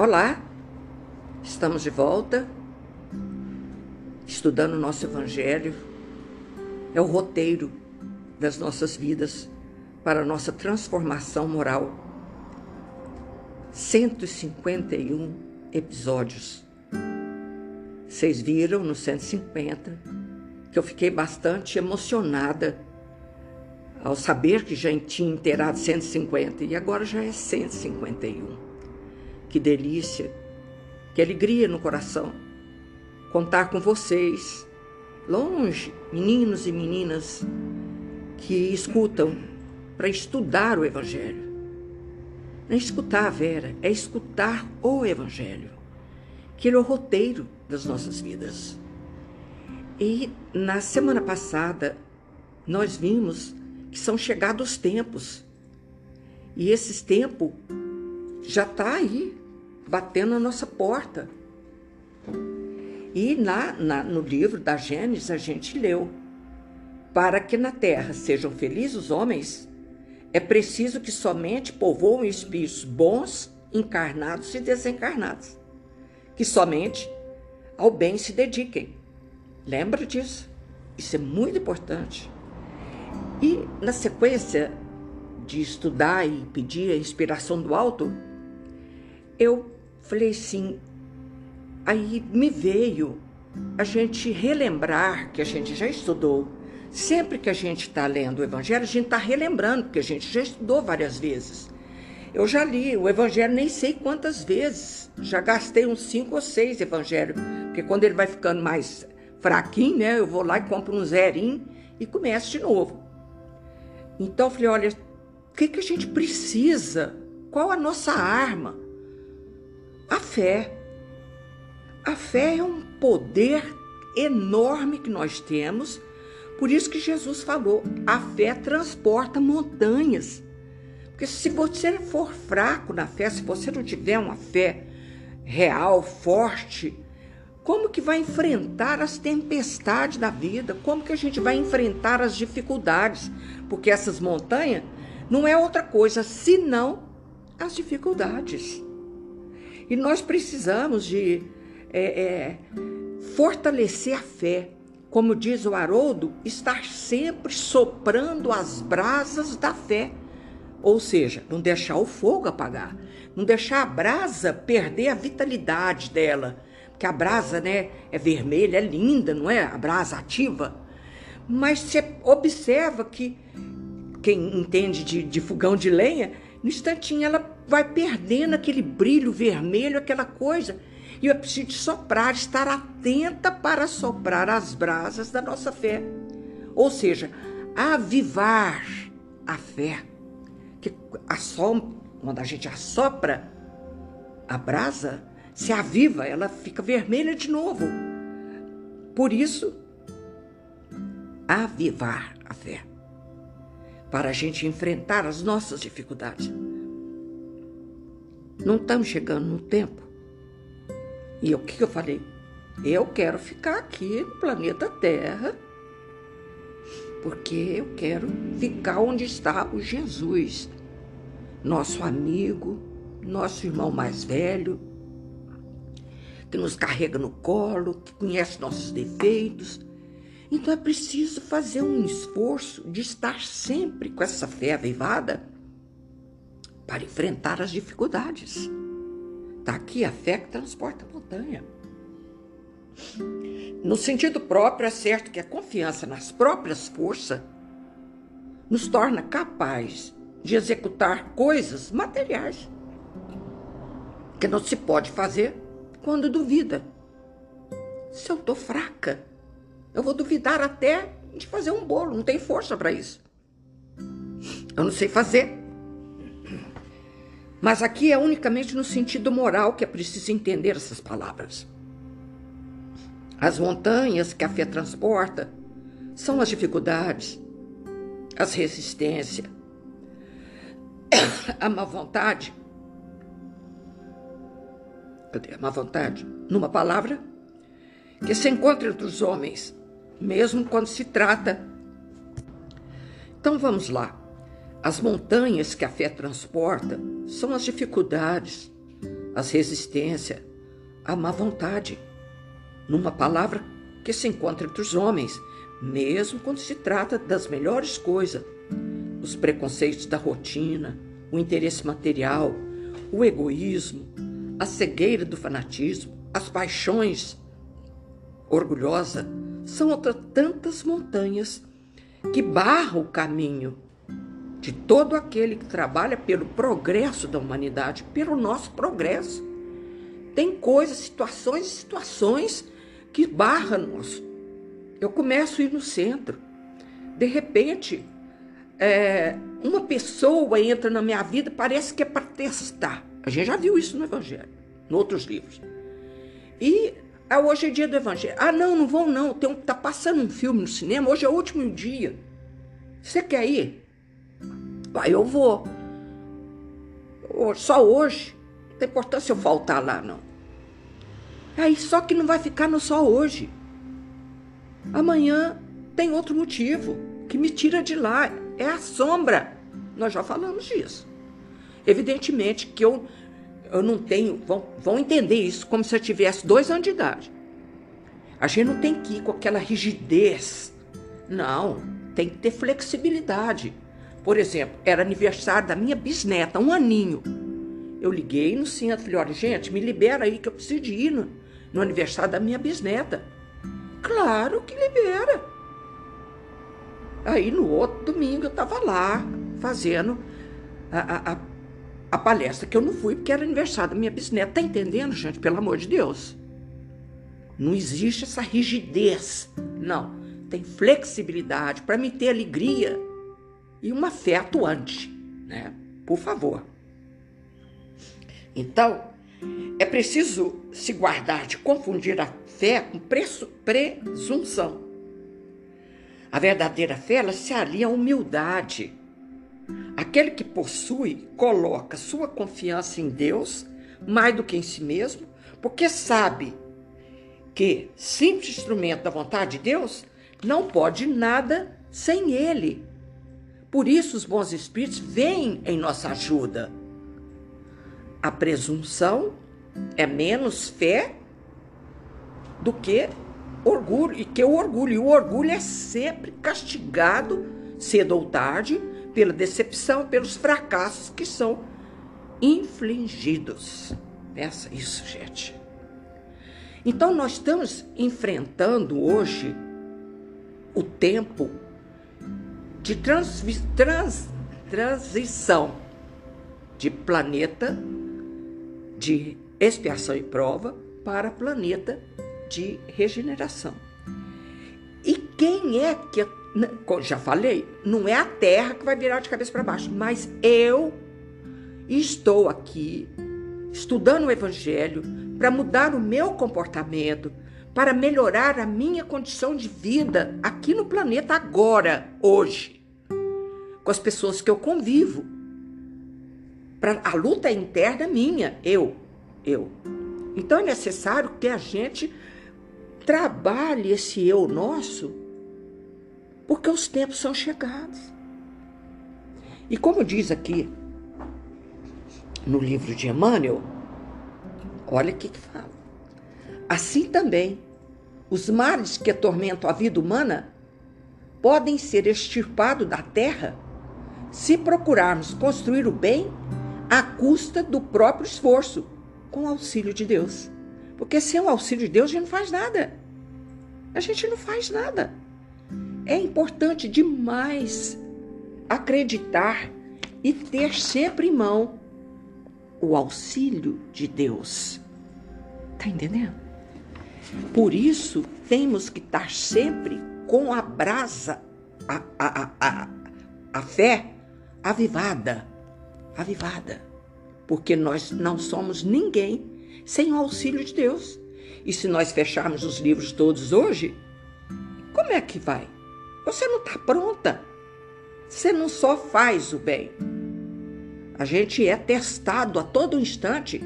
Olá, estamos de volta, estudando o nosso Evangelho. É o roteiro das nossas vidas para a nossa transformação moral. 151 episódios. Vocês viram no 150 que eu fiquei bastante emocionada ao saber que já tinha inteirado 150 e agora já é 151. Que delícia, que alegria no coração contar com vocês, longe, meninos e meninas que escutam para estudar o Evangelho. Não é escutar a Vera, é escutar o Evangelho, que ele é o roteiro das nossas vidas. E na semana passada, nós vimos que são chegados os tempos. E esses tempos já está aí, batendo na nossa porta. E na, na, no livro da Gênesis a gente leu: Para que na terra sejam felizes os homens, é preciso que somente povoem espíritos bons, encarnados e desencarnados, que somente ao bem se dediquem. Lembra disso? Isso é muito importante. E na sequência de estudar e pedir a inspiração do alto, eu falei assim, aí me veio a gente relembrar que a gente já estudou. Sempre que a gente está lendo o Evangelho, a gente está relembrando, porque a gente já estudou várias vezes. Eu já li o Evangelho nem sei quantas vezes. Já gastei uns cinco ou seis Evangelhos. Porque quando ele vai ficando mais fraquinho, né? Eu vou lá e compro um zerinho e começo de novo. Então eu falei: olha, o que, que a gente precisa? Qual a nossa arma? A fé. A fé é um poder enorme que nós temos. Por isso que Jesus falou: a fé transporta montanhas. Porque se você for fraco na fé, se você não tiver uma fé real, forte, como que vai enfrentar as tempestades da vida? Como que a gente vai enfrentar as dificuldades? Porque essas montanhas não é outra coisa senão as dificuldades. E nós precisamos de é, é, fortalecer a fé. Como diz o Haroldo, estar sempre soprando as brasas da fé. Ou seja, não deixar o fogo apagar, não deixar a brasa perder a vitalidade dela. Porque a brasa, né, é vermelha, é linda, não é? A brasa ativa. Mas você observa que quem entende de, de fogão de lenha, no instantinho ela vai perdendo aquele brilho vermelho, aquela coisa. E eu preciso soprar, estar atenta para soprar as brasas da nossa fé. Ou seja, avivar a fé. Que a som, quando a gente assopra a brasa, se aviva, ela fica vermelha de novo. Por isso, avivar a fé. Para a gente enfrentar as nossas dificuldades. Não estamos chegando no tempo. E o que eu falei? Eu quero ficar aqui no planeta Terra, porque eu quero ficar onde está o Jesus, nosso amigo, nosso irmão mais velho, que nos carrega no colo, que conhece nossos defeitos. Então é preciso fazer um esforço de estar sempre com essa fé avivada para enfrentar as dificuldades. Está aqui a fé que transporta a montanha. No sentido próprio, é certo que a confiança nas próprias forças nos torna capaz de executar coisas materiais que não se pode fazer quando duvida. Se eu estou fraca, eu vou duvidar até de fazer um bolo, não tem força para isso. Eu não sei fazer. Mas aqui é unicamente no sentido moral que é preciso entender essas palavras. As montanhas que a fé transporta são as dificuldades, as resistências, a má vontade. Cadê a má vontade? Numa palavra, que se encontra entre os homens, mesmo quando se trata. Então vamos lá. As montanhas que a fé transporta são as dificuldades, as resistências, a má vontade. Numa palavra que se encontra entre os homens, mesmo quando se trata das melhores coisas, os preconceitos da rotina, o interesse material, o egoísmo, a cegueira do fanatismo, as paixões orgulhosa, são outras tantas montanhas que barram o caminho de todo aquele que trabalha pelo progresso da humanidade, pelo nosso progresso. Tem coisas, situações e situações que barram nós. Eu começo a ir no centro. De repente, é, uma pessoa entra na minha vida, parece que é para testar. A gente já viu isso no Evangelho, em outros livros. E ah, hoje é dia do Evangelho. Ah, não, não vão não. Tem um, tá passando um filme no cinema, hoje é o último dia. Você quer ir? Eu vou. Só hoje. Não tem importância eu faltar lá, não. Aí só que não vai ficar no só hoje. Amanhã tem outro motivo que me tira de lá. É a sombra. Nós já falamos disso. Evidentemente que eu, eu não tenho. Vão, vão entender isso como se eu tivesse dois anos de idade. A gente não tem que ir com aquela rigidez. Não, tem que ter flexibilidade. Por exemplo, era aniversário da minha bisneta, um aninho. Eu liguei no centro, falei, olha, gente, me libera aí que eu preciso de ir no, no aniversário da minha bisneta. Claro que libera. Aí no outro domingo eu estava lá fazendo a, a, a, palestra que eu não fui porque era aniversário da minha bisneta. Tá entendendo, gente? Pelo amor de Deus. Não existe essa rigidez. Não. Tem flexibilidade para me ter alegria e uma fé atuante, né? Por favor. Então, é preciso se guardar de confundir a fé com presunção. A verdadeira fé ela se alia à humildade. Aquele que possui coloca sua confiança em Deus mais do que em si mesmo, porque sabe que simples instrumento da vontade de Deus não pode nada sem ele. Por isso, os bons espíritos vêm em nossa ajuda. A presunção é menos fé do que orgulho, e que o orgulho. E o orgulho é sempre castigado, cedo ou tarde, pela decepção, pelos fracassos que são infligidos. Pensa isso, gente. Então, nós estamos enfrentando hoje o tempo de trans, trans, transição de planeta de expiação e prova para planeta de regeneração. E quem é que, já falei, não é a Terra que vai virar de cabeça para baixo, mas eu estou aqui estudando o Evangelho para mudar o meu comportamento, para melhorar a minha condição de vida aqui no planeta agora, hoje com as pessoas que eu convivo. Pra, a luta é interna minha, eu, eu. Então é necessário que a gente trabalhe esse eu nosso, porque os tempos são chegados. E como diz aqui no livro de Emmanuel, olha o que, que fala. Assim também, os males que atormentam a vida humana podem ser extirpados da terra se procurarmos construir o bem à custa do próprio esforço, com o auxílio de Deus. Porque sem o auxílio de Deus a gente não faz nada. A gente não faz nada. É importante demais acreditar e ter sempre em mão o auxílio de Deus. Tá entendendo? Por isso, temos que estar sempre com a brasa, a, a, a, a, fé avivada, avivada, porque nós não somos ninguém sem o auxílio de Deus. E se nós fecharmos os livros todos hoje, como é que vai? Você não está pronta. Você não só faz o bem. A gente é testado a todo instante.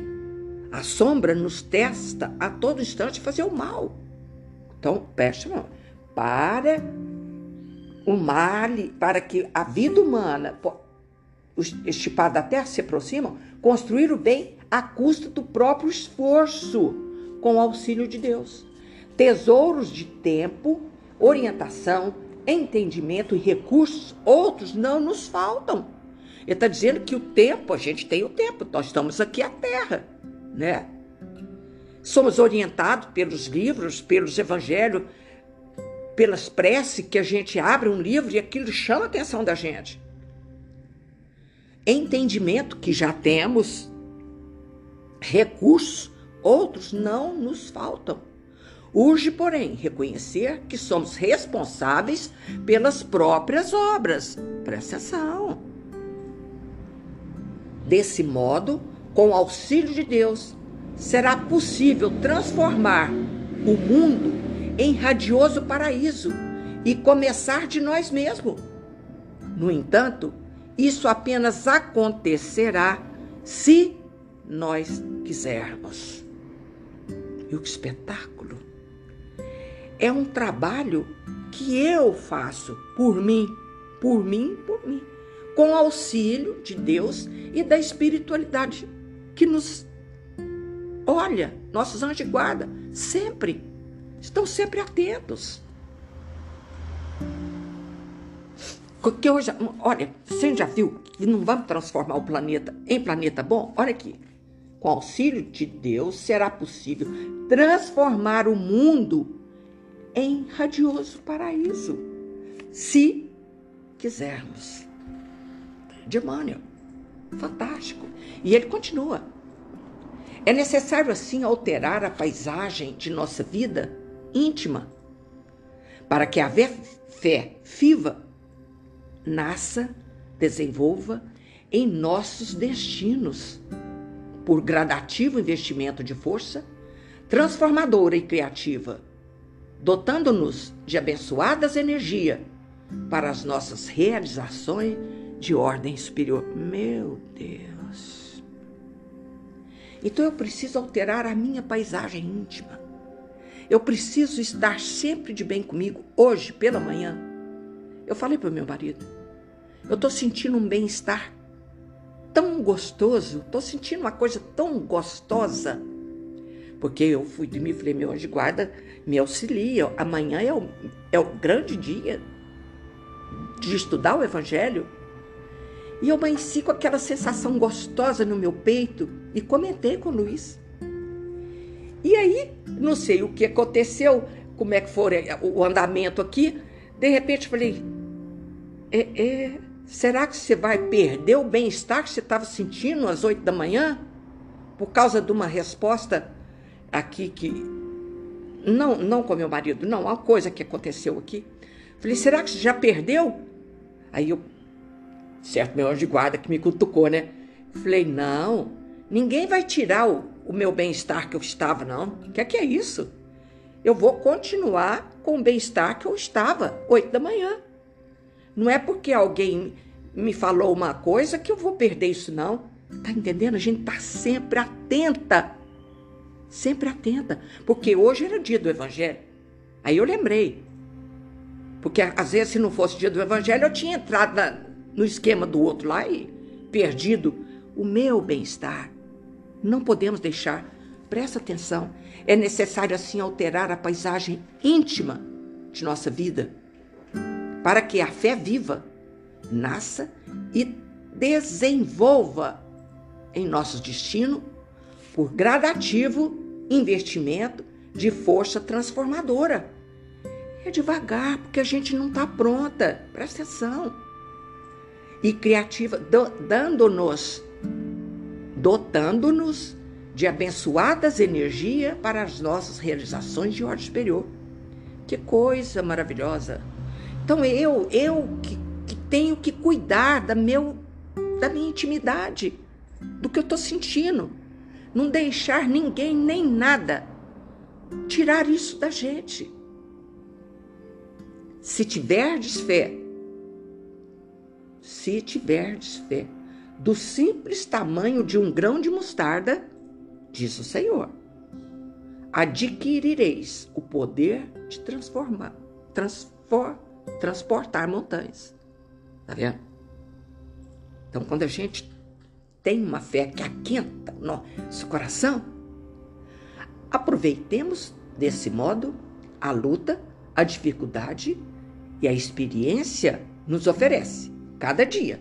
A sombra nos testa a todo instante fazer o mal. Então, preste mão. Para o mal, para que a vida humana estipada da terra se aproximam, construir o bem à custa do próprio esforço, com o auxílio de Deus. Tesouros de tempo, orientação, entendimento e recursos, outros não nos faltam. Ele está dizendo que o tempo, a gente tem o tempo, nós estamos aqui à Terra, né? Somos orientados pelos livros, pelos evangelhos, pelas preces que a gente abre um livro e aquilo chama a atenção da gente. Entendimento que já temos, recursos, outros não nos faltam. Urge, porém, reconhecer que somos responsáveis pelas próprias obras. Presta atenção. Desse modo, com o auxílio de Deus, será possível transformar o mundo em radioso paraíso e começar de nós mesmos. No entanto, isso apenas acontecerá se nós quisermos. E o espetáculo é um trabalho que eu faço por mim, por mim, por mim, com auxílio de Deus e da espiritualidade que nos olha, nossos anjos de guarda, sempre, estão sempre atentos. Porque hoje, olha, você já viu que não vamos transformar o planeta em planeta bom? Olha aqui. Com auxílio de Deus, será possível transformar o mundo em radioso paraíso, se quisermos. Demônio, fantástico. E ele continua. É necessário, assim, alterar a paisagem de nossa vida íntima para que a fé viva nasça, desenvolva em nossos destinos por gradativo investimento de força transformadora e criativa, dotando-nos de abençoadas energias para as nossas realizações de ordem superior. Meu Deus! Então eu preciso alterar a minha paisagem íntima. Eu preciso estar sempre de bem comigo. Hoje, pela manhã, eu falei para o meu marido: eu estou sentindo um bem-estar tão gostoso, estou sentindo uma coisa tão gostosa. Porque eu fui de mim e falei: meu anjo guarda me auxilia. Amanhã é o, é o grande dia de estudar o Evangelho. E eu amanheci com aquela sensação gostosa no meu peito e comentei com o Luiz. E aí, não sei o que aconteceu, como é que foi o andamento aqui. De repente, falei: é, é, será que você vai perder o bem-estar que você estava sentindo às oito da manhã? Por causa de uma resposta aqui que. Não, não com meu marido, não, uma coisa que aconteceu aqui. Falei: será que você já perdeu? Aí eu certo meu anjo de guarda que me cutucou, né? Falei, não, ninguém vai tirar o, o meu bem-estar que eu estava, não. O que é que é isso? Eu vou continuar com o bem-estar que eu estava, oito da manhã. Não é porque alguém me falou uma coisa que eu vou perder isso, não. Tá entendendo? A gente tá sempre atenta. Sempre atenta. Porque hoje era dia do Evangelho. Aí eu lembrei. Porque às vezes, se não fosse dia do Evangelho, eu tinha entrado na, no esquema do outro lá e perdido o meu bem-estar. Não podemos deixar. Presta atenção. É necessário assim alterar a paisagem íntima de nossa vida para que a fé viva nasça e desenvolva em nosso destino por gradativo investimento de força transformadora. É devagar, porque a gente não está pronta. Presta atenção e criativa, dando-nos, dotando-nos de abençoadas energias para as nossas realizações de ordem superior. Que coisa maravilhosa! Então eu, eu que, que tenho que cuidar da, meu, da minha intimidade, do que eu estou sentindo, não deixar ninguém nem nada tirar isso da gente. Se tiverdes fé se tiverdes fé, do simples tamanho de um grão de mostarda, diz o Senhor, adquirireis o poder de transformar, transfor, transportar montanhas. Tá vendo? Então, quando a gente tem uma fé que aquenta o nosso coração, aproveitemos desse modo a luta, a dificuldade e a experiência nos oferece cada dia.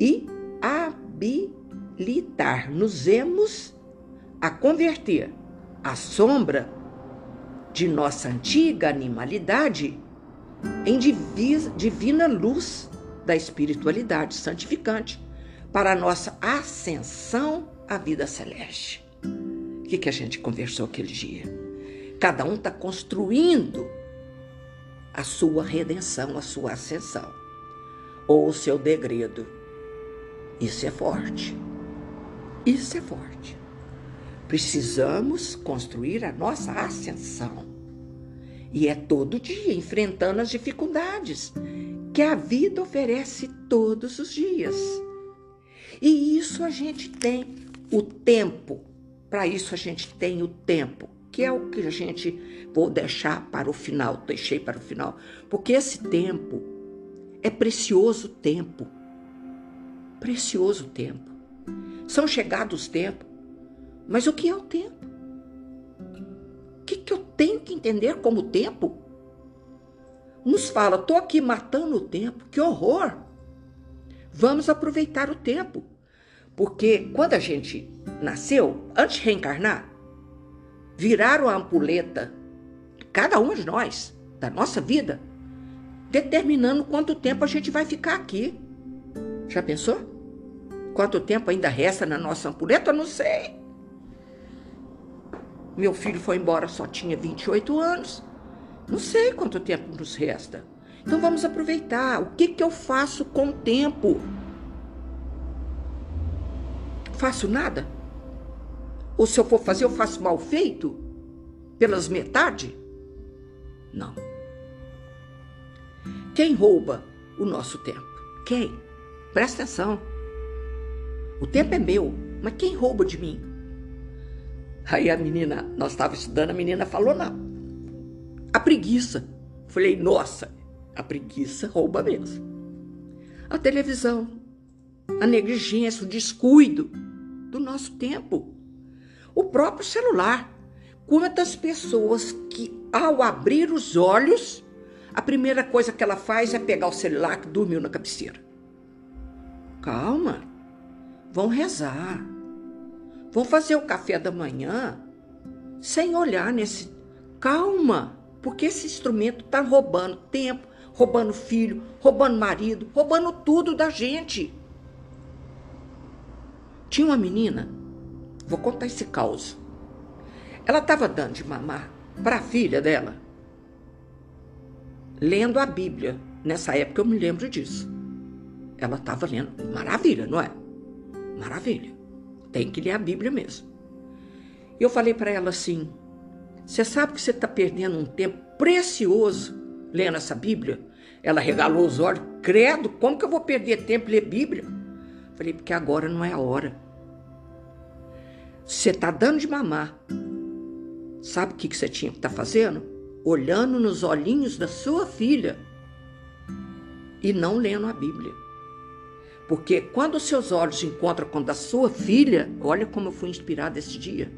E habilitar-nos-emos a converter a sombra de nossa antiga animalidade em divina luz da espiritualidade santificante para a nossa ascensão à vida celeste. O que, que a gente conversou aquele dia? Cada um está construindo a sua redenção, a sua ascensão, ou o seu degredo. Isso é forte. Isso é forte. Precisamos construir a nossa ascensão. E é todo dia enfrentando as dificuldades que a vida oferece todos os dias. E isso a gente tem o tempo. Para isso a gente tem o tempo, que é o que a gente vou deixar para o final, deixei para o final, porque esse tempo é precioso tempo. Precioso tempo. São chegados os tempos mas o que é o tempo? O que, que eu tenho que entender como tempo? Nos fala, estou aqui matando o tempo, que horror! Vamos aproveitar o tempo. Porque quando a gente nasceu, antes de reencarnar, viraram a ampuleta, cada um de nós, da nossa vida, determinando quanto tempo a gente vai ficar aqui. Já pensou? Quanto tempo ainda resta na nossa ampuleta? Não sei. Meu filho foi embora, só tinha 28 anos. Não sei quanto tempo nos resta. Então vamos aproveitar. O que, que eu faço com o tempo? Faço nada? Ou se eu for fazer, eu faço mal feito? Pelas metade? Não. Quem rouba o nosso tempo? Quem? Presta atenção. O tempo é meu, mas quem rouba de mim? Aí a menina, nós estávamos estudando, a menina falou: não, a preguiça. Falei: nossa, a preguiça rouba mesmo. A televisão, a negligência, o descuido do nosso tempo. O próprio celular. Quantas pessoas que, ao abrir os olhos, a primeira coisa que ela faz é pegar o celular que dormiu na cabeceira. Calma, vão rezar Vão fazer o café da manhã sem olhar nesse. Calma, porque esse instrumento está roubando tempo, roubando filho, roubando marido, roubando tudo da gente. Tinha uma menina, vou contar esse caos. Ela estava dando de mamar para a filha dela, lendo a Bíblia. Nessa época eu me lembro disso. Ela estava lendo. Maravilha, não é? Maravilha. Tem que ler a Bíblia mesmo. Eu falei para ela assim: Você sabe que você está perdendo um tempo precioso lendo essa Bíblia? Ela regalou os olhos: Credo, como que eu vou perder tempo ler Bíblia? Falei: Porque agora não é a hora. Você está dando de mamar. Sabe o que você tinha que estar tá fazendo? Olhando nos olhinhos da sua filha e não lendo a Bíblia. Porque quando os seus olhos encontram com o da sua filha, olha como eu fui inspirada esse dia.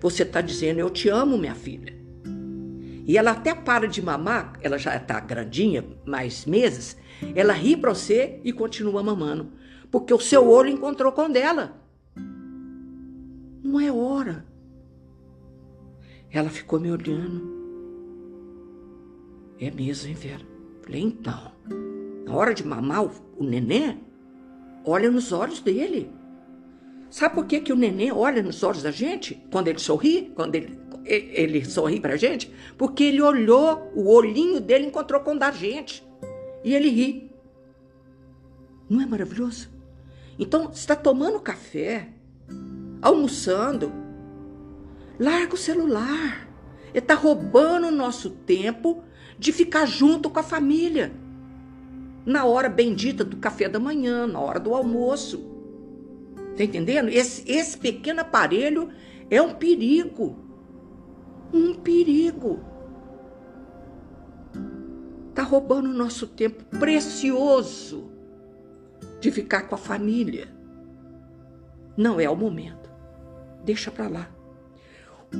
Você está dizendo, eu te amo, minha filha. E ela até para de mamar, ela já está grandinha, mais meses, ela ri para você e continua mamando. Porque o seu olho encontrou com dela. Não é hora. Ela ficou me olhando. É mesmo, hein, Vera? Falei, então, na hora de mamar o, o neném, olha nos olhos dele. Sabe por que, que o neném olha nos olhos da gente quando ele sorri? Quando ele, ele sorri pra gente? Porque ele olhou, o olhinho dele encontrou com o da gente. E ele ri. Não é maravilhoso? Então, está tomando café, almoçando, larga o celular. Ele está roubando o nosso tempo de ficar junto com a família na hora bendita do café da manhã, na hora do almoço. Tá entendendo? Esse, esse pequeno aparelho é um perigo. Um perigo. Tá roubando o nosso tempo precioso. de ficar com a família. Não é o momento. Deixa para lá.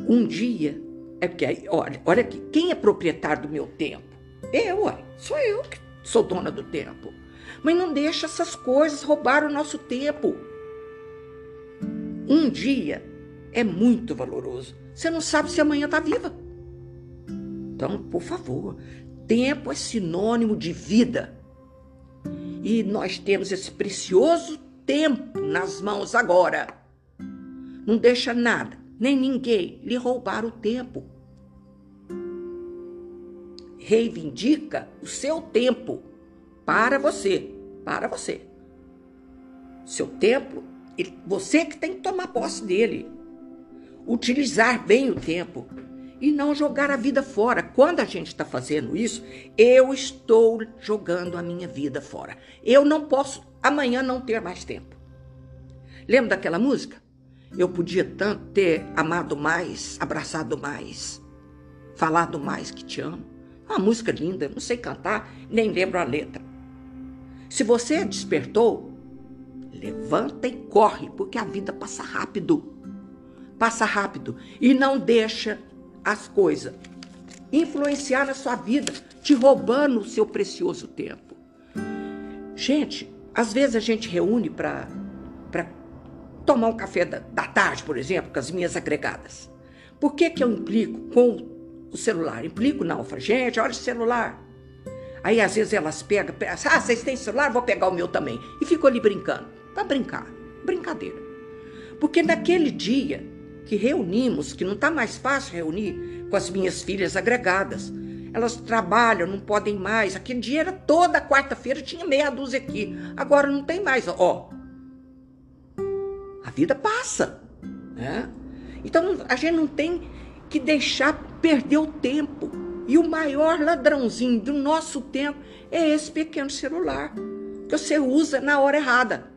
Um dia, é porque aí, olha, olha aqui, quem é proprietário do meu tempo? Eu, ué, sou eu que sou dona do tempo. Mas não deixa essas coisas roubar o nosso tempo. Um dia é muito valoroso. Você não sabe se amanhã está viva. Então, por favor, tempo é sinônimo de vida. E nós temos esse precioso tempo nas mãos agora. Não deixa nada, nem ninguém lhe roubar o tempo. Reivindica o seu tempo para você, para você. Seu tempo, você que tem que tomar posse dele. Utilizar bem o tempo e não jogar a vida fora. Quando a gente está fazendo isso, eu estou jogando a minha vida fora. Eu não posso amanhã não ter mais tempo. Lembra daquela música? Eu podia tanto ter amado mais, abraçado mais, falado mais que te amo. É uma música linda, não sei cantar, nem lembro a letra. Se você despertou, levanta e corre, porque a vida passa rápido. Passa rápido e não deixa as coisas, influenciar na sua vida, te roubando o seu precioso tempo. Gente, às vezes a gente reúne para tomar um café da, da, tarde, por exemplo, com as minhas agregadas. Por que, que eu implico com o celular? Implico não, falo, gente, olha o celular. Aí às vezes elas pegam, ah, vocês têm celular, vou pegar o meu também. E ficam ali brincando. Para brincar, brincadeira. Porque naquele dia que reunimos, que não está mais fácil reunir com as minhas filhas agregadas. Elas trabalham, não podem mais. Aquele dia era toda quarta-feira, tinha meia dúzia aqui. Agora não tem mais. Ó, vida passa. Né? Então a gente não tem que deixar perder o tempo. E o maior ladrãozinho do nosso tempo é esse pequeno celular que você usa na hora errada.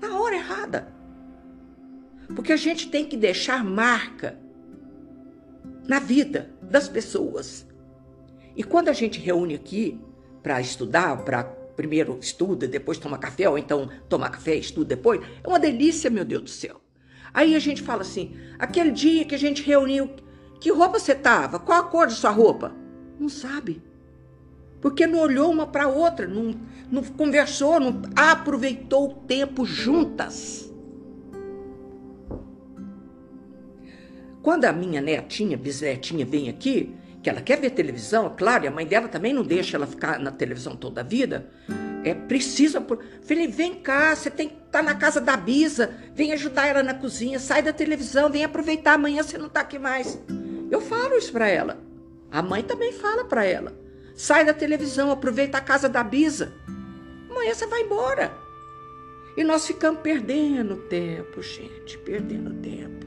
Na hora errada. Porque a gente tem que deixar marca na vida das pessoas. E quando a gente reúne aqui para estudar, para primeiro estuda, depois toma café, ou então toma café e estuda depois, é uma delícia, meu Deus do céu. Aí a gente fala assim: aquele dia que a gente reuniu, que roupa você tava? Qual a cor da sua roupa? Não sabe. Porque não olhou uma para outra, não, não conversou, não aproveitou o tempo juntas. Quando a minha netinha, bisnetinha, vem aqui, que ela quer ver televisão, claro, e a mãe dela também não deixa ela ficar na televisão toda a vida, é precisa. Por... Falei, vem cá, você tem que estar tá na casa da Bisa, vem ajudar ela na cozinha, sai da televisão, vem aproveitar, amanhã você não está aqui mais. Eu falo isso para ela. A mãe também fala para ela. Sai da televisão, aproveita a casa da Bisa. Amanhã você vai embora. E nós ficamos perdendo tempo, gente, perdendo tempo.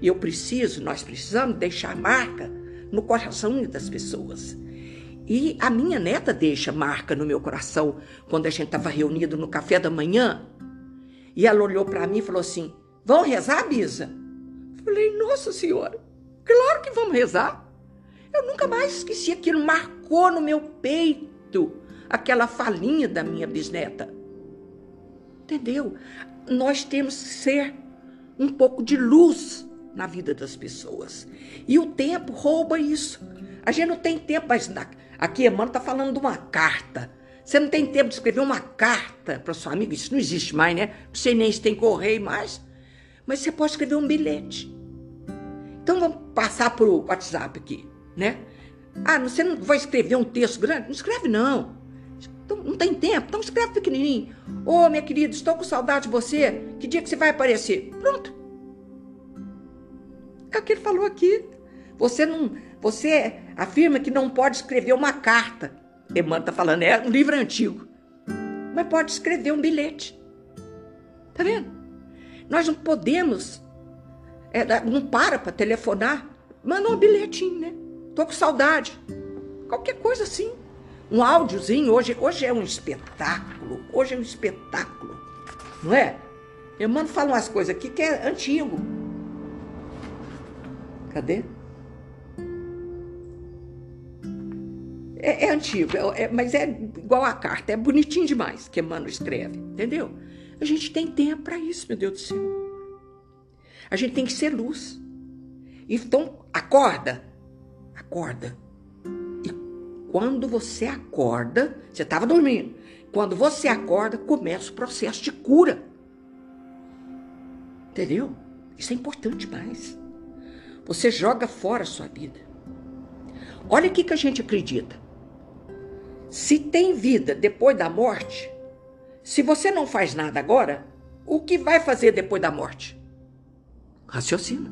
E eu preciso, nós precisamos deixar marca no coração das pessoas. E a minha neta deixa marca no meu coração quando a gente estava reunido no café da manhã. E ela olhou para mim e falou assim: Vão rezar, Bisa? Falei, Nossa Senhora, claro que vamos rezar. Eu nunca mais esqueci aquilo, marcou no meu peito aquela falinha da minha bisneta. Entendeu? Nós temos que ser um pouco de luz na vida das pessoas. E o tempo rouba isso. A gente não tem tempo, mas aqui Emmanuel está falando de uma carta. Você não tem tempo de escrever uma carta para sua amiga, isso não existe mais, né? Não sei nem se tem correio mais. Mas você pode escrever um bilhete. Então vamos passar para o WhatsApp aqui, né? Ah, você não vai escrever um texto grande? Não escreve, não. Então, não tem tempo, então escreve pequenininho. Ô, oh, minha querida, estou com saudade de você. Que dia que você vai aparecer? Pronto o que ele falou aqui. Você não, você afirma que não pode escrever uma carta. Emmanuel está falando, é um livro antigo. Mas pode escrever um bilhete. Tá vendo? Nós não podemos, é, não para para telefonar, manda um bilhetinho, né? Tô com saudade. Qualquer coisa assim. Um áudiozinho, hoje, hoje é um espetáculo. Hoje é um espetáculo. Não é? Emmanuel fala umas coisas aqui que é antigo. Cadê? É, é antigo, é, é, mas é igual a carta, é bonitinho demais que Emmanuel escreve, entendeu? A gente tem tempo para isso, meu Deus do céu. A gente tem que ser luz. Então, acorda. Acorda. E quando você acorda, você estava dormindo. Quando você acorda, começa o processo de cura. Entendeu? Isso é importante demais. Você joga fora a sua vida. Olha o que, a gente acredita. Se tem vida depois da morte, se você não faz nada agora, o que vai fazer depois da morte? Raciocina.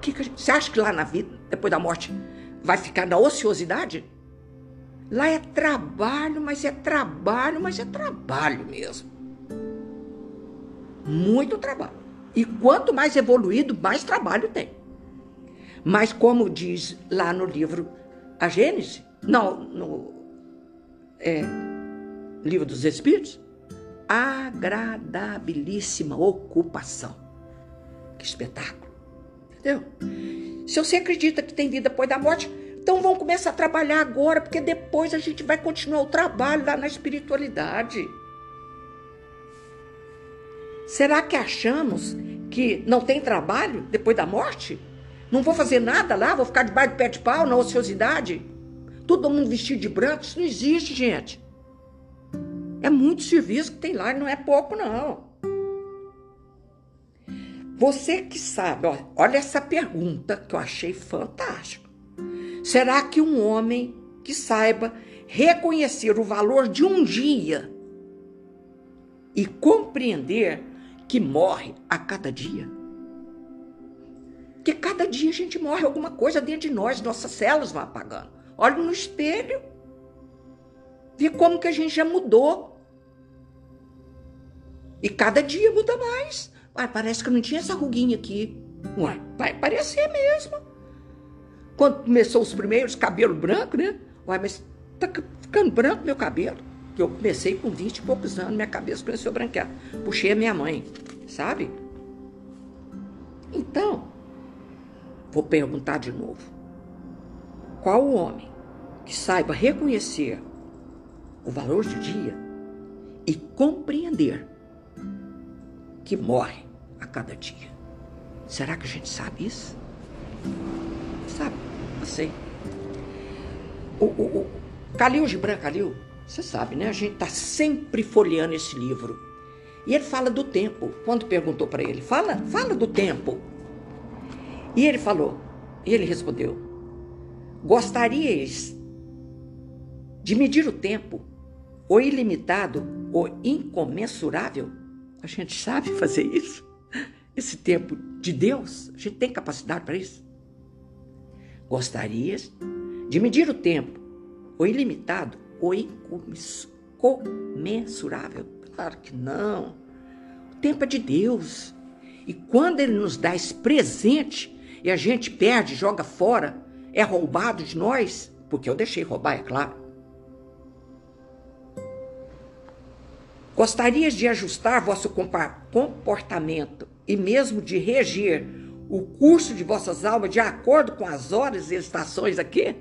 Que que gente, você acha que lá na vida, depois da morte, vai ficar na ociosidade? Lá é trabalho, mas é trabalho, mas é trabalho mesmo. Muito trabalho. E quanto mais evoluído, mais trabalho tem. Mas como diz lá no livro A Gênese, não, no é, Livro dos Espíritos, agradabilíssima ocupação. Que espetáculo. Entendeu? Se você acredita que tem vida depois da morte, então vamos começar a trabalhar agora, porque depois a gente vai continuar o trabalho lá na espiritualidade. Será que achamos que não tem trabalho depois da morte? Não vou fazer nada lá, vou ficar debaixo do pé de pau na ociosidade? Todo mundo vestido de branco? Isso não existe, gente. É muito serviço que tem lá não é pouco, não. Você que sabe, ó, olha essa pergunta que eu achei fantástica. Será que um homem que saiba reconhecer o valor de um dia e compreender que morre a cada dia? Que cada dia a gente morre alguma coisa dentro de nós, nossas células vão apagando. Olha no espelho, vê como que a gente já mudou. E cada dia muda mais. Ué, parece que não tinha essa ruguinha aqui. Ué, vai parecer mesmo. Quando começou os primeiros, cabelo branco, né? Ué, mas tá ficando branco meu cabelo. Que eu comecei com 20 e poucos anos, minha cabeça começou a branquear. Puxei a minha mãe, sabe? Então, vou perguntar de novo. Qual o homem que saiba reconhecer o valor do dia e compreender que morre a cada dia. Será que a gente sabe isso? Sabe? Não sei. O, o, o Calil Gibran Calil, você sabe, né? A gente está sempre folheando esse livro. E ele fala do tempo. Quando perguntou para ele, fala, fala do tempo. E ele falou, e ele respondeu: Gostarias de medir o tempo, o ilimitado, o incomensurável? A gente sabe fazer isso? Esse tempo de Deus, a gente tem capacidade para isso? Gostarias de medir o tempo, o ilimitado, o incomensurável? Claro que não. O tempo é de Deus. E quando Ele nos dá esse presente e a gente perde, joga fora, é roubado de nós, porque eu deixei roubar, é claro. Gostarias de ajustar vosso comportamento e mesmo de reger o curso de vossas almas de acordo com as horas e estações aqui?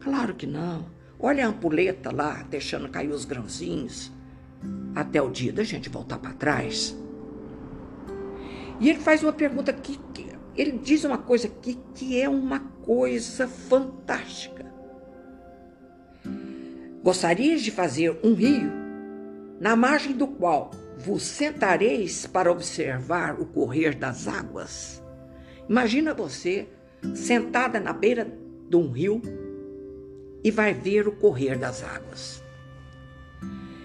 Claro que não. Olha a ampuleta lá, deixando cair os grãozinhos, até o dia da gente voltar para trás. E ele faz uma pergunta aqui, que, ele diz uma coisa aqui que é uma coisa fantástica. Gostarias de fazer um rio na margem do qual vos sentareis para observar o correr das águas. Imagina você sentada na beira de um rio e vai ver o correr das águas.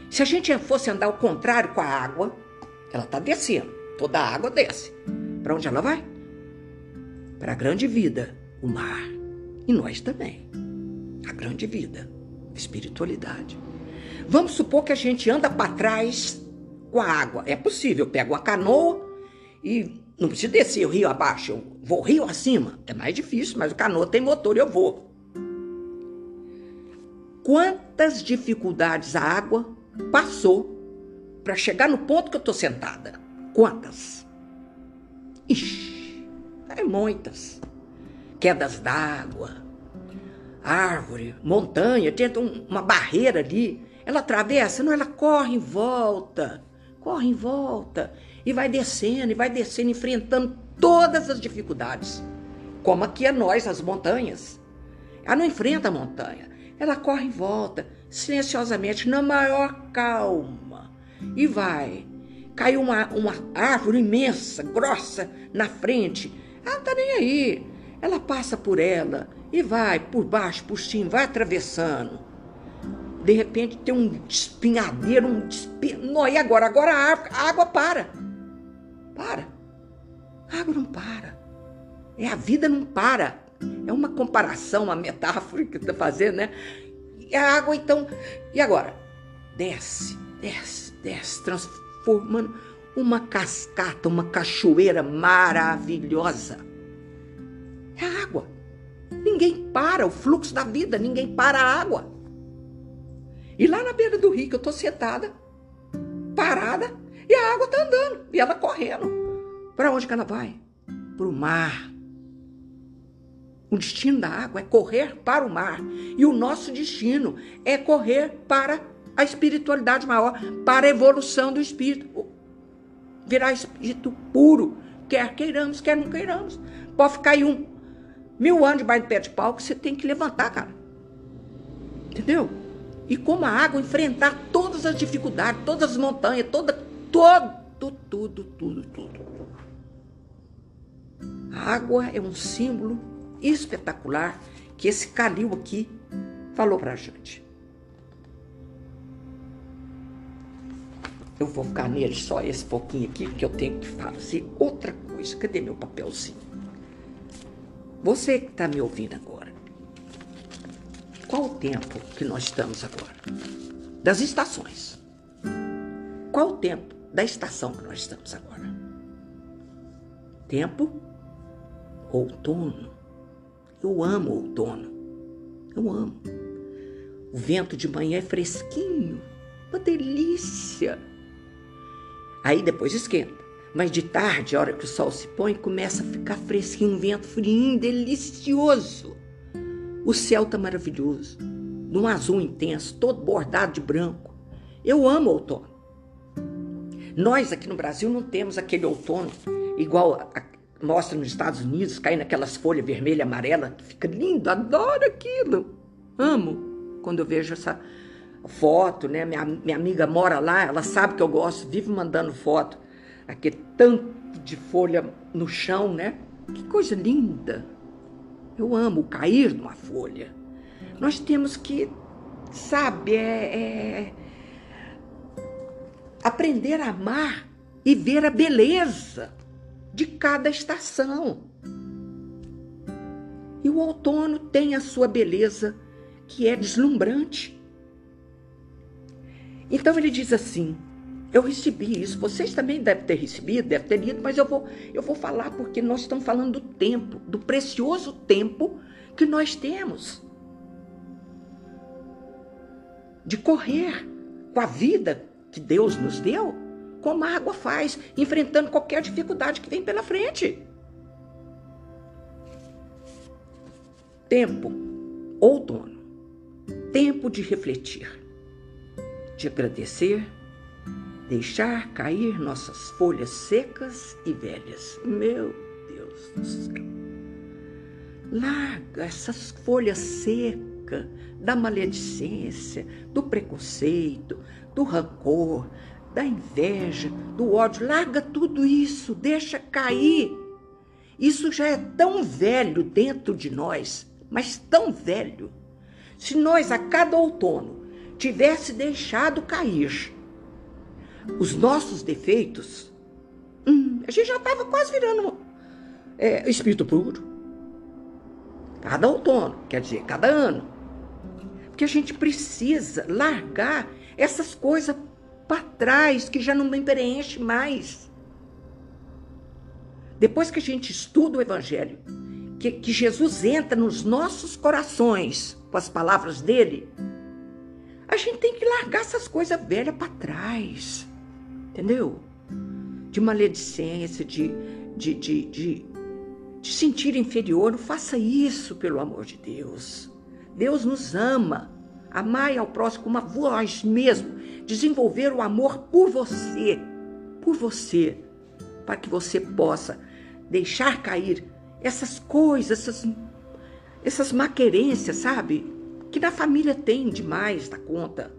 Se a gente fosse andar ao contrário com a água, ela está descendo, toda a água desce. Para onde ela vai? Para a grande vida, o mar. E nós também. A grande vida, a espiritualidade. Vamos supor que a gente anda para trás com a água. É possível, pego uma canoa e não preciso descer o rio abaixo, eu vou rio acima. É mais difícil, mas o canoa tem motor e eu vou. Quantas dificuldades a água passou para chegar no ponto que eu estou sentada? Quantas? Ixi, é muitas. Quedas d'água, árvore, montanha, tenta um, uma barreira ali. Ela atravessa, não, ela corre em volta, corre em volta e vai descendo, e vai descendo, enfrentando todas as dificuldades. Como aqui é nós, as montanhas. Ela não enfrenta a montanha, ela corre em volta, silenciosamente, na maior calma. E vai. Caiu uma, uma árvore imensa, grossa, na frente. Ela não tá nem aí. Ela passa por ela e vai por baixo, por cima, vai atravessando. De repente tem um espinhadeiro, um espinho. E agora? Agora a, água, a água para. Para. A água não para. É a vida não para. É uma comparação, uma metáfora que está fazendo, né? E a água, então. E agora? Desce, desce, desce, transformando uma cascata, uma cachoeira maravilhosa. É a água. Ninguém para o fluxo da vida, ninguém para a água. E lá na beira do rio, que eu estou sentada, parada, e a água está andando, e ela correndo. Para onde que ela vai? Para o mar. O destino da água é correr para o mar. E o nosso destino é correr para a espiritualidade maior, para a evolução do espírito. Virar espírito puro, quer queiramos, quer não queiramos. Pode ficar aí um mil anos debaixo de pé de pau que você tem que levantar, cara. Entendeu? E como a água enfrentar todas as dificuldades, todas as montanhas, toda, todo, tudo, tudo, tudo. A água é um símbolo espetacular que esse Calil aqui falou pra gente. Eu vou ficar nele só esse pouquinho aqui, porque eu tenho que fazer outra coisa. Cadê meu papelzinho? Você que está me ouvindo agora, qual o tempo que nós estamos agora? Das estações. Qual o tempo da estação que nós estamos agora? Tempo outono. Eu amo outono. Eu amo. O vento de manhã é fresquinho, uma delícia. Aí depois esquenta. Mas de tarde, a hora que o sol se põe, começa a ficar fresquinho, um vento frio, delicioso. O céu tá maravilhoso, num azul intenso, todo bordado de branco. Eu amo outono. Nós aqui no Brasil não temos aquele outono igual mostra nos Estados Unidos, cai naquelas folhas vermelha amarela, fica lindo, adoro aquilo. Amo quando eu vejo essa foto, né? Minha, minha amiga mora lá, ela sabe que eu gosto, vive mandando foto. Aquele tanto de folha no chão, né? Que coisa linda. Eu amo cair numa folha. Nós temos que, sabe, é, é aprender a amar e ver a beleza de cada estação. E o outono tem a sua beleza que é deslumbrante. Então ele diz assim: eu recebi isso, vocês também devem ter recebido, devem ter lido, mas eu vou, eu vou falar porque nós estamos falando do tempo, do precioso tempo que nós temos de correr com a vida que Deus nos deu como a água faz, enfrentando qualquer dificuldade que vem pela frente. Tempo, outono, tempo de refletir, de agradecer, deixar cair nossas folhas secas e velhas. Meu Deus do céu. Larga essas folhas secas da maledicência, do preconceito, do rancor, da inveja, do ódio. Larga tudo isso, deixa cair. Isso já é tão velho dentro de nós, mas tão velho. Se nós, a cada outono, tivesse deixado cair os nossos defeitos, hum, a gente já estava quase virando é, espírito puro. Cada outono, quer dizer, cada ano. Porque a gente precisa largar essas coisas para trás, que já não me preenche mais. Depois que a gente estuda o Evangelho, que, que Jesus entra nos nossos corações com as palavras dele, a gente tem que largar essas coisas velhas para trás. Entendeu? De maledicência, de, de, de, de, de sentir inferior. Não faça isso, pelo amor de Deus. Deus nos ama. Amai ao próximo como a vós mesmo. Desenvolver o amor por você, por você, para que você possa deixar cair essas coisas, essas, essas maquerências, sabe? Que na família tem demais da conta.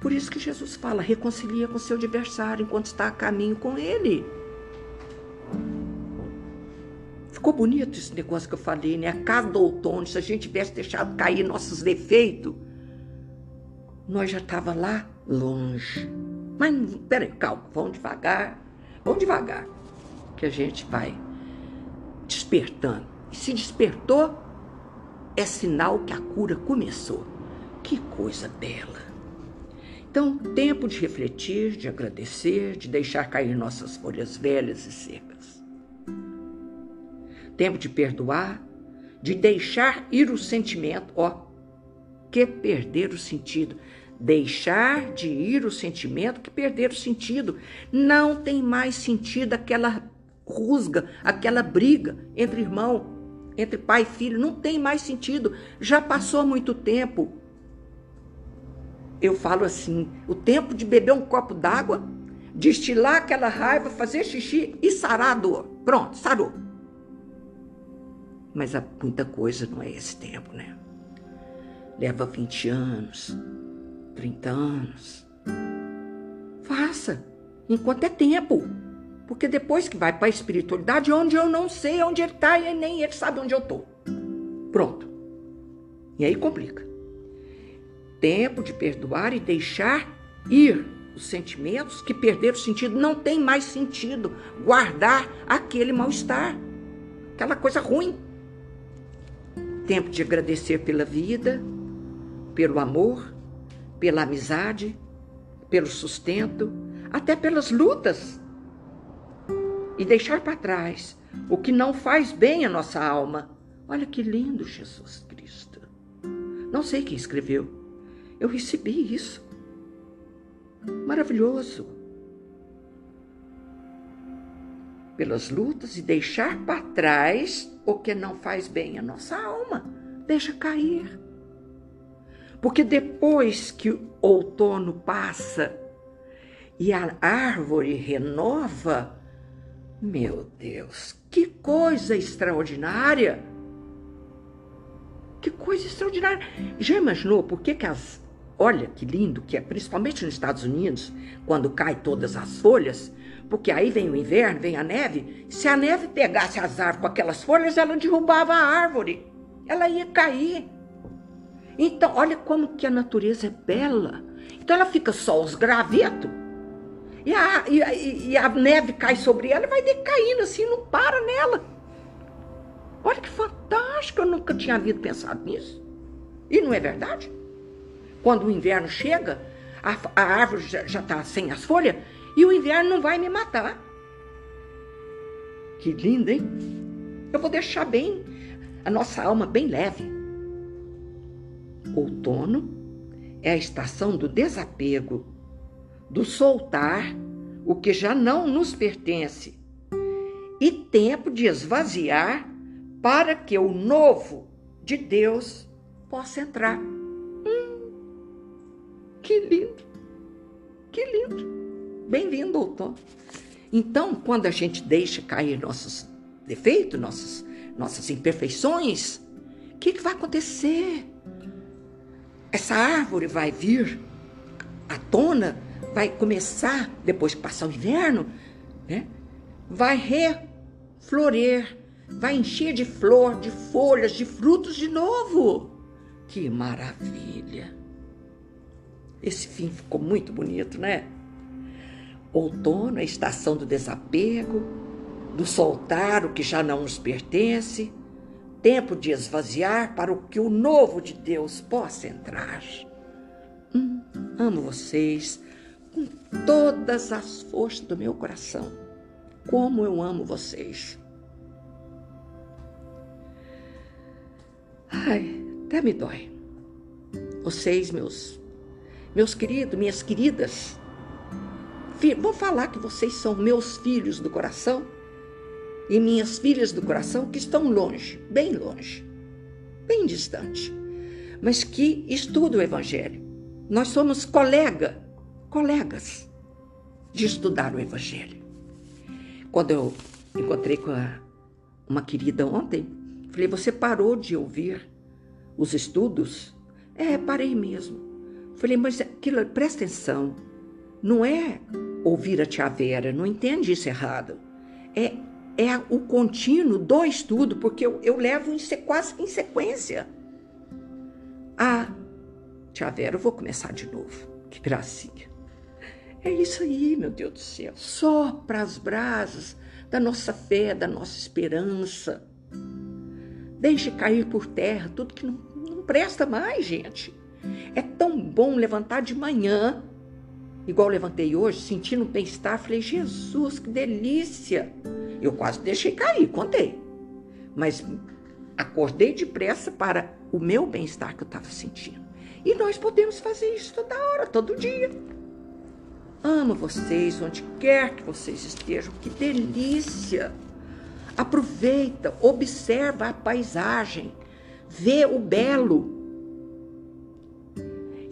Por isso que Jesus fala: reconcilia com seu adversário enquanto está a caminho com ele. Ficou bonito esse negócio que eu falei, né? A casa do outono, se a gente tivesse deixado cair nossos defeitos, nós já estava lá longe. Mas peraí, calma, vamos devagar, vamos devagar, que a gente vai despertando. E se despertou, é sinal que a cura começou. Que coisa bela! Então, tempo de refletir, de agradecer, de deixar cair nossas folhas velhas e secas. Tempo de perdoar, de deixar ir o sentimento, ó, que perder o sentido. Deixar de ir o sentimento que perder o sentido. Não tem mais sentido aquela rusga, aquela briga entre irmão, entre pai e filho. Não tem mais sentido. Já passou muito tempo eu falo assim: o tempo de beber um copo d'água, destilar aquela raiva, fazer xixi e sarar a dor. Pronto, sarou. Mas há muita coisa não é esse tempo, né? Leva 20 anos, 30 anos. Faça, enquanto é tempo. Porque depois que vai para a espiritualidade, onde eu não sei onde ele está e nem ele sabe onde eu estou. Pronto. E aí complica tempo de perdoar e deixar ir os sentimentos que perderam sentido. Não tem mais sentido guardar aquele mal-estar, aquela coisa ruim. Tempo de agradecer pela vida, pelo amor, pela amizade, pelo sustento, até pelas lutas. E deixar para trás o que não faz bem à nossa alma. Olha que lindo Jesus Cristo. Não sei quem escreveu, eu recebi isso. Maravilhoso. Pelas lutas e deixar para trás o que não faz bem à nossa alma. Deixa cair. Porque depois que o outono passa e a árvore renova, meu Deus, que coisa extraordinária! Que coisa extraordinária! Já imaginou por que, que as Olha que lindo que é, principalmente nos Estados Unidos, quando cai todas as folhas, porque aí vem o inverno, vem a neve. Se a neve pegasse as árvores com aquelas folhas, ela derrubava a árvore. Ela ia cair. Então, olha como que a natureza é bela. Então ela fica só os gravetos. E a, e, a, e a neve cai sobre ela e vai decaindo assim, não para nela. Olha que fantástico, eu nunca tinha havido pensado nisso. E não é verdade? Quando o inverno chega, a, a árvore já está sem as folhas e o inverno não vai me matar. Que lindo, hein? Eu vou deixar bem a nossa alma bem leve. Outono é a estação do desapego, do soltar o que já não nos pertence e tempo de esvaziar para que o novo de Deus possa entrar. Que lindo! Bem-vindo, doutor. Então, quando a gente deixa cair nossos defeitos, nossas, nossas imperfeições, o que, que vai acontecer? Essa árvore vai vir à tona, vai começar, depois que passar o inverno, né? vai reflorer, vai encher de flor, de folhas, de frutos de novo. Que maravilha! Esse fim ficou muito bonito, né? Outono a estação do desapego, do soltar o que já não nos pertence, tempo de esvaziar para o que o novo de Deus possa entrar. Hum, amo vocês com todas as forças do meu coração. Como eu amo vocês. Ai, até me dói. Vocês, meus meus queridos, minhas queridas, vou falar que vocês são meus filhos do coração e minhas filhas do coração que estão longe, bem longe. bem distante, mas que estuda o Evangelho. Nós somos colega, colegas de estudar o Evangelho. Quando eu encontrei com a, uma querida ontem, falei: Você parou de ouvir os estudos? É, parei mesmo. Falei, mas aquilo, presta atenção, não é ouvir a tia Vera, não entende isso errado. É, é o contínuo do estudo, porque eu, eu levo em, quase em sequência. Ah, tia Vera, eu vou começar de novo. Que gracinha. É isso aí, meu Deus do céu. Só para as brasas da nossa fé, da nossa esperança. Deixe cair por terra tudo que não, não presta mais, gente. É tão bom levantar de manhã, igual levantei hoje, sentindo um bem-estar. Falei, Jesus, que delícia! Eu quase deixei cair, contei. Mas acordei depressa para o meu bem-estar que eu estava sentindo. E nós podemos fazer isso toda hora, todo dia. Amo vocês, onde quer que vocês estejam. Que delícia! Aproveita, observa a paisagem, vê o belo.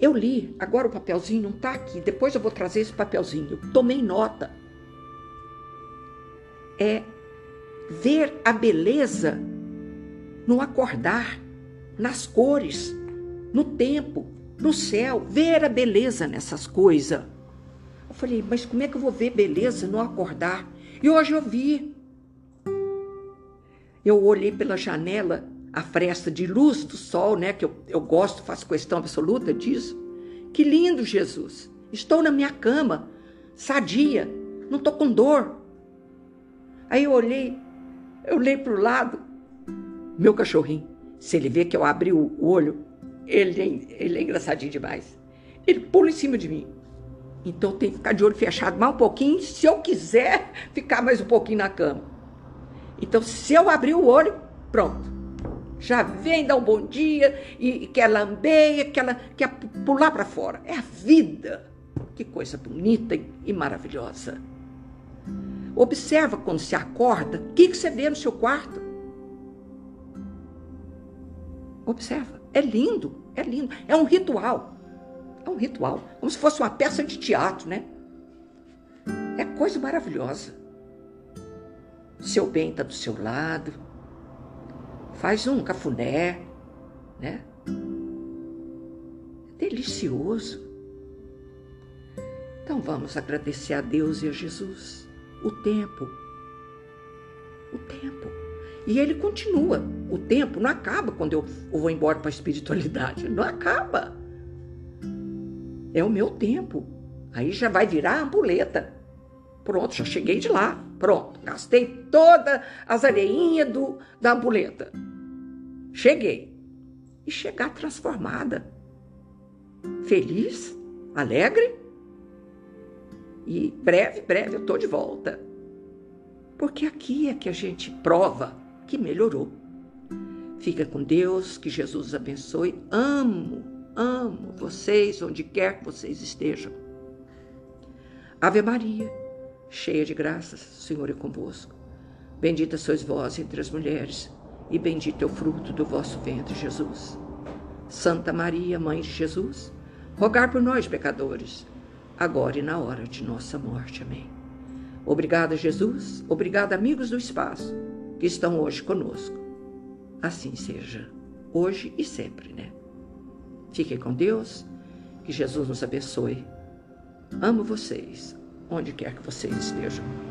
Eu li, agora o papelzinho não está aqui, depois eu vou trazer esse papelzinho. Eu tomei nota. É ver a beleza no acordar, nas cores, no tempo, no céu, ver a beleza nessas coisas. Eu falei, mas como é que eu vou ver beleza no acordar? E hoje eu vi. Eu olhei pela janela a fresta de luz do sol, né? Que eu, eu gosto, faço questão absoluta disso. Que lindo, Jesus! Estou na minha cama, sadia, não estou com dor. Aí eu olhei, eu olhei para o lado, meu cachorrinho. Se ele vê que eu abri o olho, ele, é, ele é engraçadinho demais. Ele pula em cima de mim. Então eu tenho que ficar de olho fechado mais um pouquinho, se eu quiser ficar mais um pouquinho na cama. Então, se eu abrir o olho, pronto já vem dar um bom dia e, quer lamber, quer, quer pular para fora. É a vida. Que coisa bonita e maravilhosa. Observa quando se acorda, o que, que você vê no seu quarto. Observa. É lindo, é lindo. É um ritual. É um ritual. Como se fosse uma peça de teatro, né? É coisa maravilhosa. Seu bem está do seu lado faz um cafuné, né? É delicioso. Então vamos agradecer a Deus e a Jesus o tempo. O tempo. E ele continua. O tempo não acaba quando eu vou embora para a espiritualidade. Não acaba. É o meu tempo. Aí já vai virar ampuleta. Pronto, já cheguei de lá. Pronto, gastei todas as areinhas do, da ampuleta. Cheguei. E chegar transformada. Feliz, alegre. E breve, breve eu estou de volta. Porque aqui é que a gente prova que melhorou. Fica com Deus, que Jesus abençoe. Amo, amo vocês onde quer que vocês estejam. Ave Maria cheia de graças, o Senhor é convosco. Bendita sois vós entre as mulheres, e bendito é o fruto do vosso ventre, Jesus. Santa Maria, Mãe de Jesus, rogai por nós, pecadores, agora e na hora de nossa morte. Amém. Obrigada, Jesus. Obrigada, amigos do espaço, que estão hoje conosco. Assim seja, hoje e sempre, né? Fiquem com Deus, que Jesus nos abençoe. Amo vocês onde quer que vocês estejam.